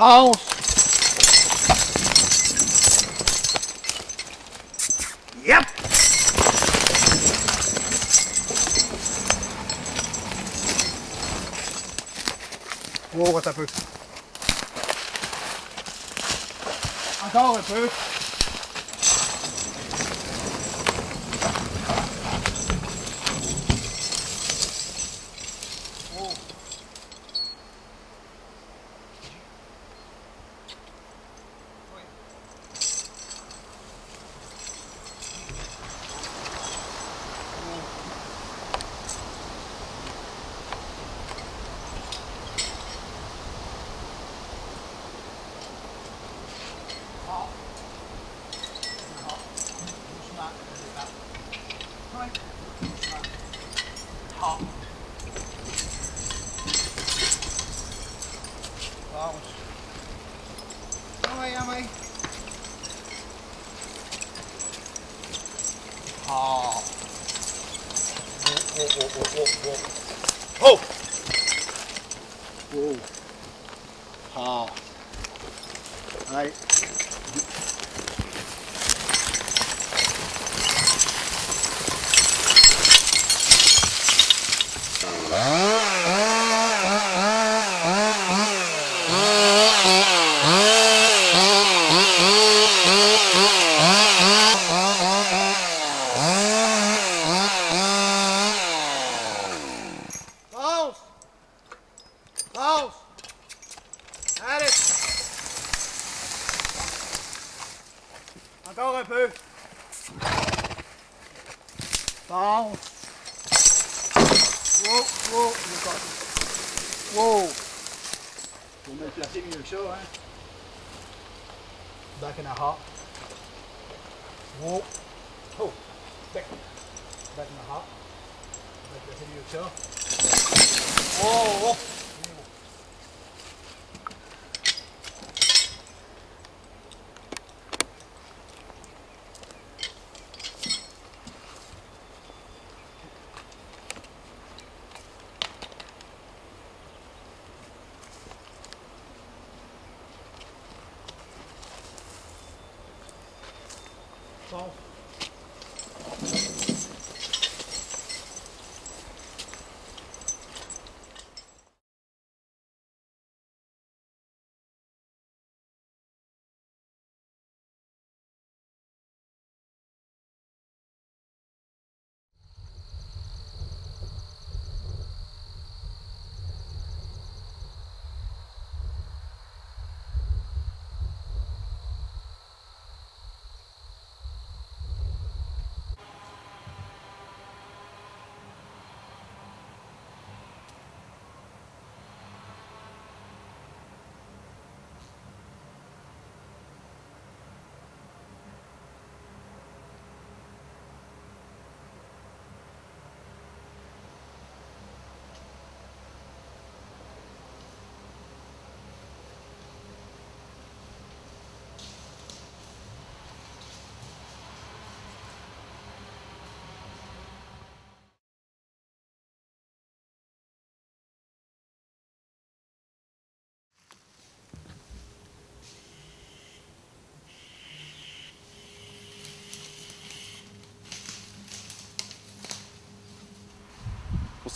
House. Yep. Whoa, what's that food? I call it food. 好，我我我我我我，哦，哦，好，来。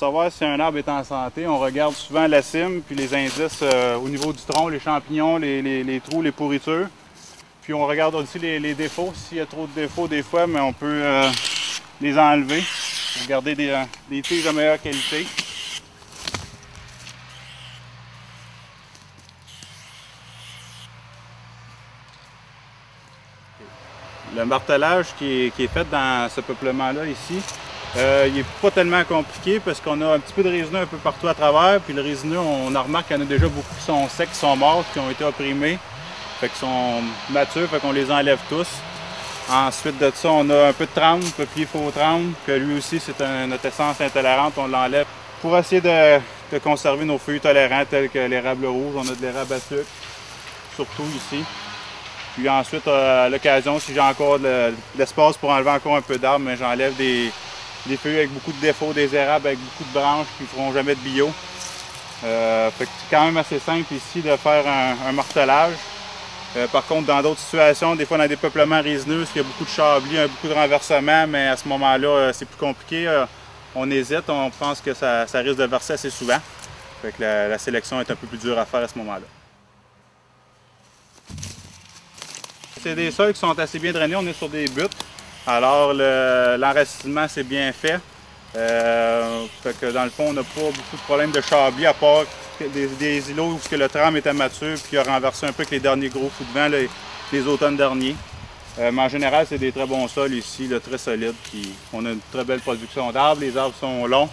Savoir si un arbre est en santé, on regarde souvent la cime, puis les indices euh, au niveau du tronc, les champignons, les, trous, les pourritures. Puis on regarde aussi les, défauts. S'il y a trop de défauts des fois, mais on peut euh, les enlever pour garder des, des tiges de meilleure qualité. Le martelage qui est, fait dans ce peuplement-là ici, euh, il n'est pas tellement compliqué parce qu'on a un petit peu de résineux un peu partout à travers. Puis le résineux, on a remarqué qu'il y en a déjà beaucoup qui sont secs, qui sont morts, qui ont été opprimés, fait qu'ils sont matures, fait qu'on les enlève tous. Ensuite de ça, on a un peu de trempe, peuplier faux trempe, que lui aussi c'est notre essence intolérante, on l'enlève pour essayer de, conserver nos feuilles tolérants tels que l'érable rouge. On a de l'érable à sucre, surtout ici. Puis ensuite, à l'occasion, si j'ai encore de l'espace pour enlever encore un peu d'arbres, j'enlève des, feuilles avec beaucoup de défauts, des érables avec beaucoup de branches qui ne feront jamais de bio. Euh, c'est quand même assez simple ici de faire un, martelage. Euh, par contre, dans d'autres situations, des fois a des peuplements résineux, il y a beaucoup de chablis, beaucoup de renversements, mais à ce moment-là, euh, c'est plus compliqué. on hésite, on pense que ça, risque de verser assez souvent. la sélection est un peu plus dure à faire à ce moment-là. c'est des sols qui sont assez bien drainés. On est sur des buttes. Alors, l'enracinement, c'est bien fait. Euh, fait que dans le fond, on n'a pas beaucoup de problèmes de chablis, à part des, îlots où que le tram était mature puis qui a renversé un peu avec les derniers gros coups de vent les, automnes derniers. Euh, mais en général, c'est des très bons sols ici, très solides. On a une très belle production d'arbres. Les arbres sont longs.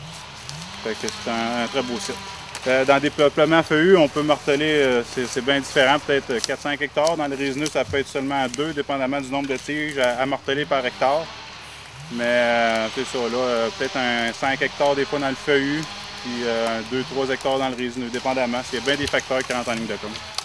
Fait que c'est un très beau site. Euh, dans des peuplements feuillus, on peut marteler, euh, c'est bien différent, peut-être 4-5 hectares. Dans les résineux, ça peut être seulement 2, dépendamment du nombre de tiges à, marteler par hectare. Mais euh, c'est ça, là, peut-être un 5 hectares des fois dans le feuillu, puis 2-3 hectares dans le résineux, dépendamment. Il y a bien des facteurs qui rentrent en ligne de compte.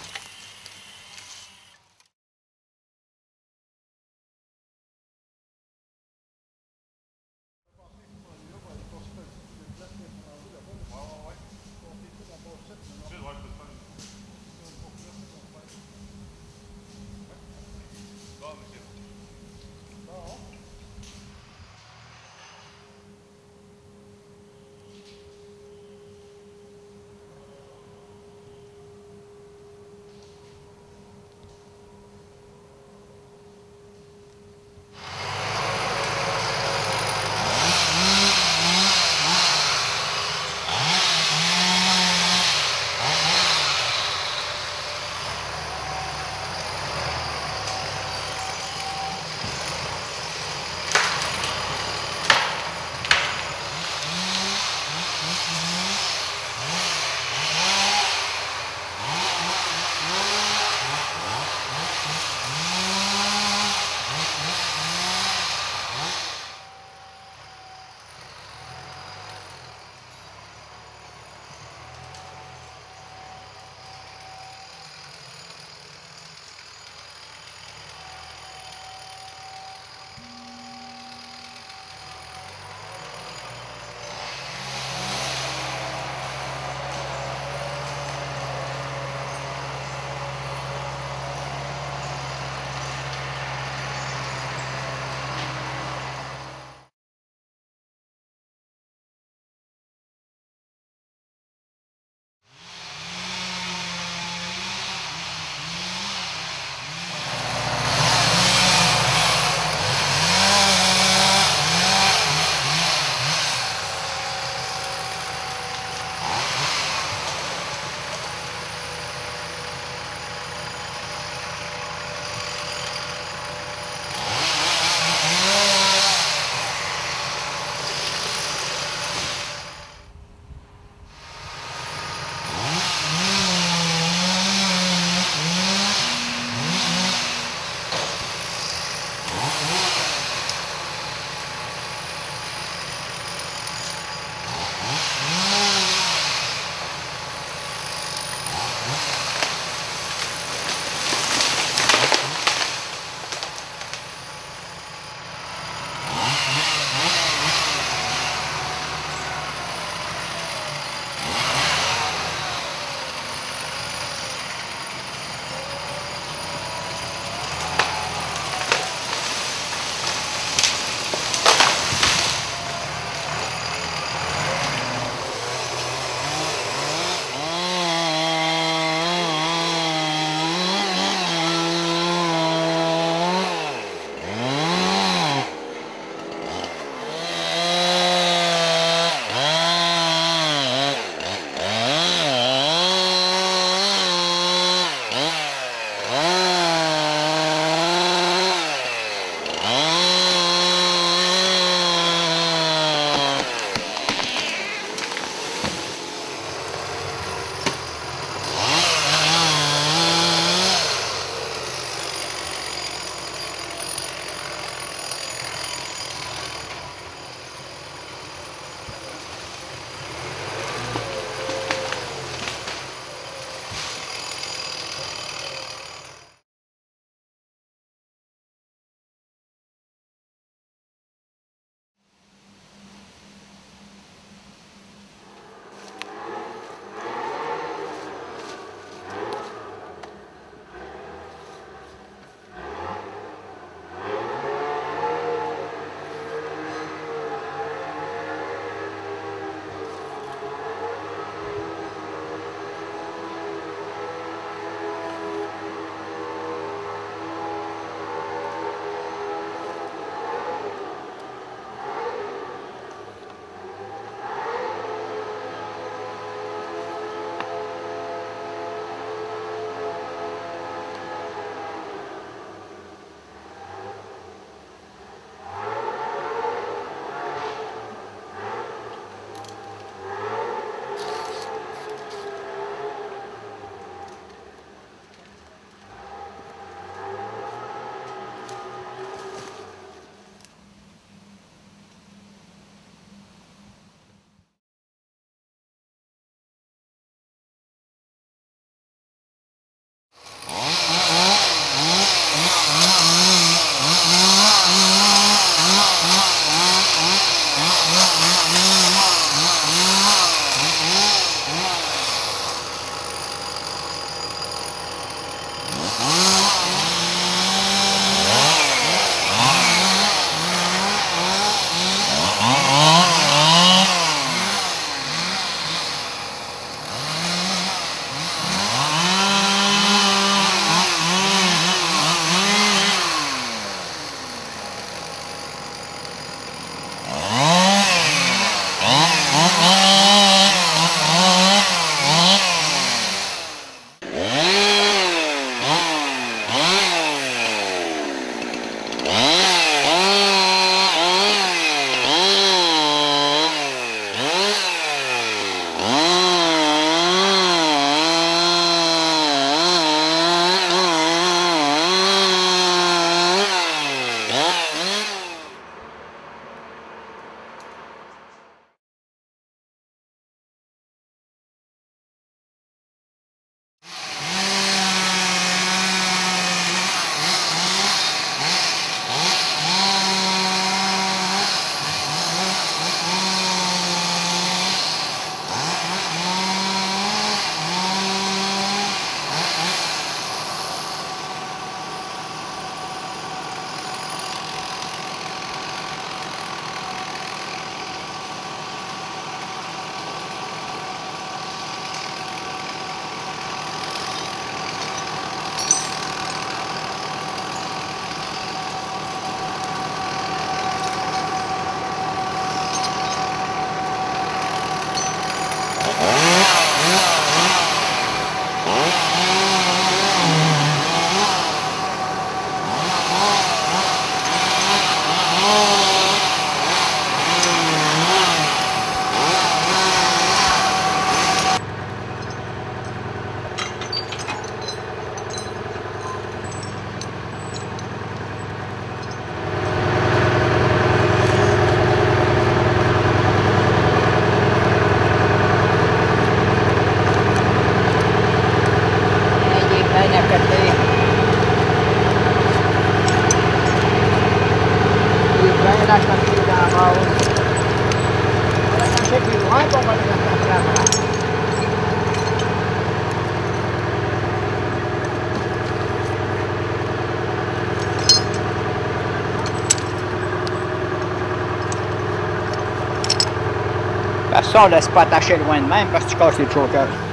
Ça, on laisse pas attacher loin de même parce que tu casses les chokers.